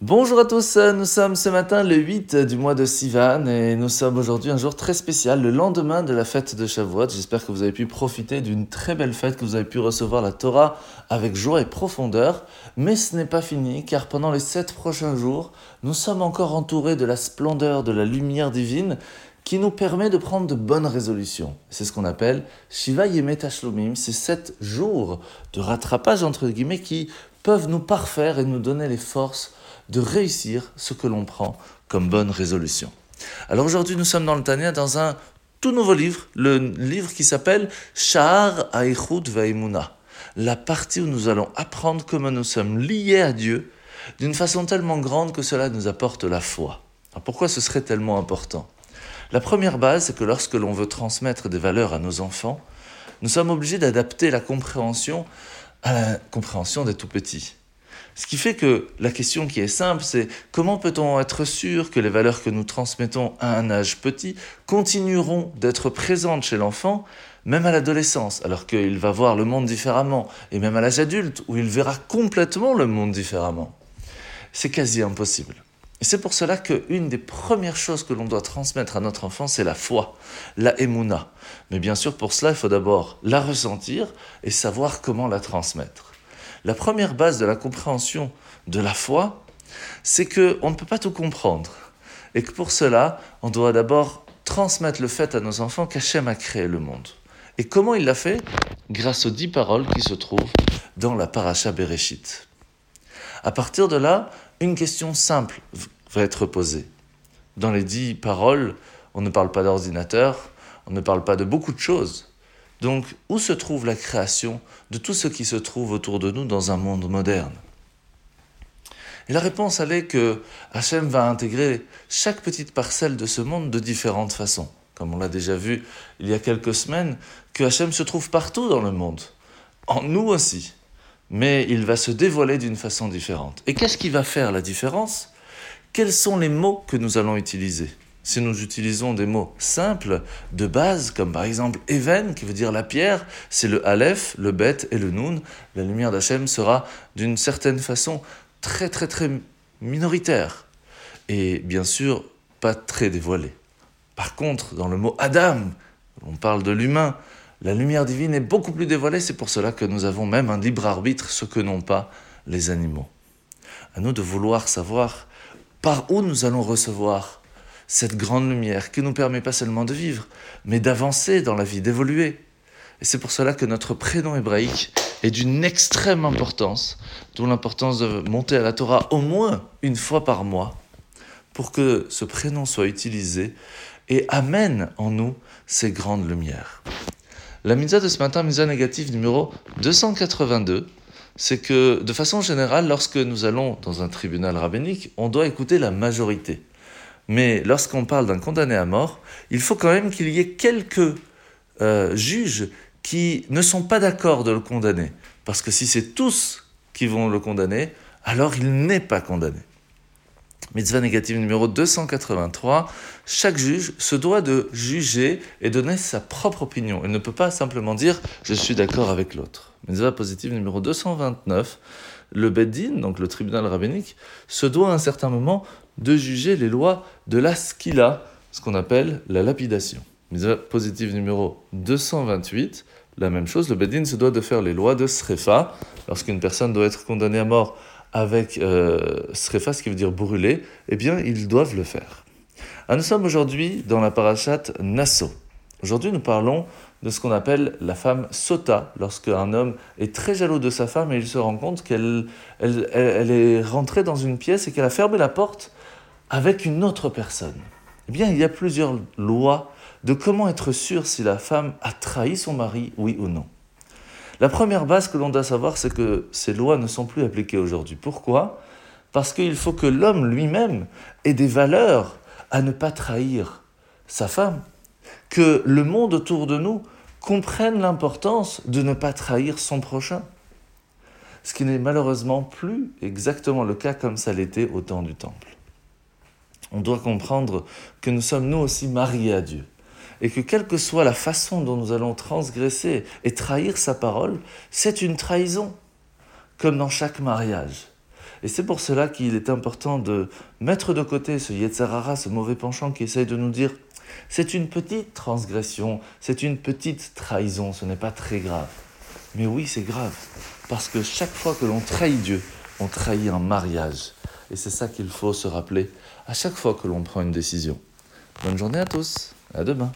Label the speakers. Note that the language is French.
Speaker 1: Bonjour à tous, nous sommes ce matin le 8 du mois de Sivan et nous sommes aujourd'hui un jour très spécial, le lendemain de la fête de Shavuot. J'espère que vous avez pu profiter d'une très belle fête, que vous avez pu recevoir la Torah avec joie et profondeur. Mais ce n'est pas fini car pendant les sept prochains jours, nous sommes encore entourés de la splendeur, de la lumière divine qui nous permet de prendre de bonnes résolutions. C'est ce qu'on appelle Shiva Yemet Hashlomim, ces sept jours de rattrapage entre guillemets qui peuvent nous parfaire et nous donner les forces de réussir ce que l'on prend comme bonne résolution. Alors aujourd'hui, nous sommes dans le Tania dans un tout nouveau livre, le livre qui s'appelle Sha'ar Aichut Vaimuna, la partie où nous allons apprendre comment nous sommes liés à Dieu d'une façon tellement grande que cela nous apporte la foi. Alors pourquoi ce serait tellement important? La première base, c'est que lorsque l'on veut transmettre des valeurs à nos enfants, nous sommes obligés d'adapter la compréhension à la compréhension des tout petits. Ce qui fait que la question qui est simple, c'est comment peut-on être sûr que les valeurs que nous transmettons à un âge petit continueront d'être présentes chez l'enfant, même à l'adolescence, alors qu'il va voir le monde différemment, et même à l'âge adulte, où il verra complètement le monde différemment. C'est quasi impossible. Et c'est pour cela qu'une des premières choses que l'on doit transmettre à notre enfant, c'est la foi, la emuna. Mais bien sûr, pour cela, il faut d'abord la ressentir et savoir comment la transmettre. La première base de la compréhension de la foi, c'est qu'on ne peut pas tout comprendre. Et que pour cela, on doit d'abord transmettre le fait à nos enfants qu'Hachem a créé le monde. Et comment il l'a fait? Grâce aux dix paroles qui se trouvent dans la paracha Bereshit. À partir de là, une question simple va être posée. Dans les dix paroles, on ne parle pas d'ordinateur, on ne parle pas de beaucoup de choses. Donc, où se trouve la création de tout ce qui se trouve autour de nous dans un monde moderne? Et la réponse, elle est que Hachem va intégrer chaque petite parcelle de ce monde de différentes façons. Comme on l'a déjà vu il y a quelques semaines, que Hachem se trouve partout dans le monde, en nous aussi. Mais il va se dévoiler d'une façon différente. Et qu'est-ce qui va faire la différence? Quels sont les mots que nous allons utiliser? Si nous utilisons des mots simples, de base, comme par exemple Even, qui veut dire la pierre, c'est le Aleph, le Bet et le Nun, la lumière d'Hachem sera d'une certaine façon très très très minoritaire. Et bien sûr, pas très dévoilée. Par contre, dans le mot Adam, on parle de l'humain, la lumière divine est beaucoup plus dévoilée, c'est pour cela que nous avons même un libre arbitre, ce que n'ont pas les animaux. À nous de vouloir savoir par où nous allons recevoir cette grande lumière qui nous permet pas seulement de vivre, mais d'avancer dans la vie, d'évoluer. Et c'est pour cela que notre prénom hébraïque est d'une extrême importance, d'où l'importance de monter à la Torah au moins une fois par mois, pour que ce prénom soit utilisé et amène en nous ces grandes lumières. La mitzvah de ce matin, mitzvah négative numéro 282, c'est que de façon générale, lorsque nous allons dans un tribunal rabbinique, on doit écouter la majorité. Mais lorsqu'on parle d'un condamné à mort, il faut quand même qu'il y ait quelques euh, juges qui ne sont pas d'accord de le condamner. Parce que si c'est tous qui vont le condamner, alors il n'est pas condamné. Mitzvah négative numéro 283, chaque juge se doit de juger et donner sa propre opinion. Il ne peut pas simplement dire je suis d'accord avec l'autre. Mitzvah positive numéro 229, le Beddin, donc le tribunal rabbinique, se doit à un certain moment de juger les lois de la skila, ce qu'on appelle la lapidation. Mise positive numéro 228, la même chose, le Bedin se doit de faire les lois de Srefa, lorsqu'une personne doit être condamnée à mort avec euh, Srefa, ce qui veut dire brûler, eh bien, ils doivent le faire. Ah, nous sommes aujourd'hui dans la parashat Nassau. Aujourd'hui, nous parlons de ce qu'on appelle la femme sota, lorsque un homme est très jaloux de sa femme et il se rend compte qu'elle elle est rentrée dans une pièce et qu'elle a fermé la porte avec une autre personne. Eh bien, il y a plusieurs lois de comment être sûr si la femme a trahi son mari, oui ou non. La première base que l'on doit savoir, c'est que ces lois ne sont plus appliquées aujourd'hui. Pourquoi? Parce qu'il faut que l'homme lui-même ait des valeurs à ne pas trahir sa femme, que le monde autour de nous comprenne l'importance de ne pas trahir son prochain. Ce qui n'est malheureusement plus exactement le cas comme ça l'était au temps du Temple on doit comprendre que nous sommes nous aussi mariés à Dieu. Et que quelle que soit la façon dont nous allons transgresser et trahir sa parole, c'est une trahison, comme dans chaque mariage. Et c'est pour cela qu'il est important de mettre de côté ce Yetzarara, ce mauvais penchant qui essaye de nous dire c'est une petite transgression, c'est une petite trahison, ce n'est pas très grave. Mais oui, c'est grave, parce que chaque fois que l'on trahit Dieu, on trahit un mariage. Et c'est ça qu'il faut se rappeler à chaque fois que l'on prend une décision. Bonne journée à tous, à demain.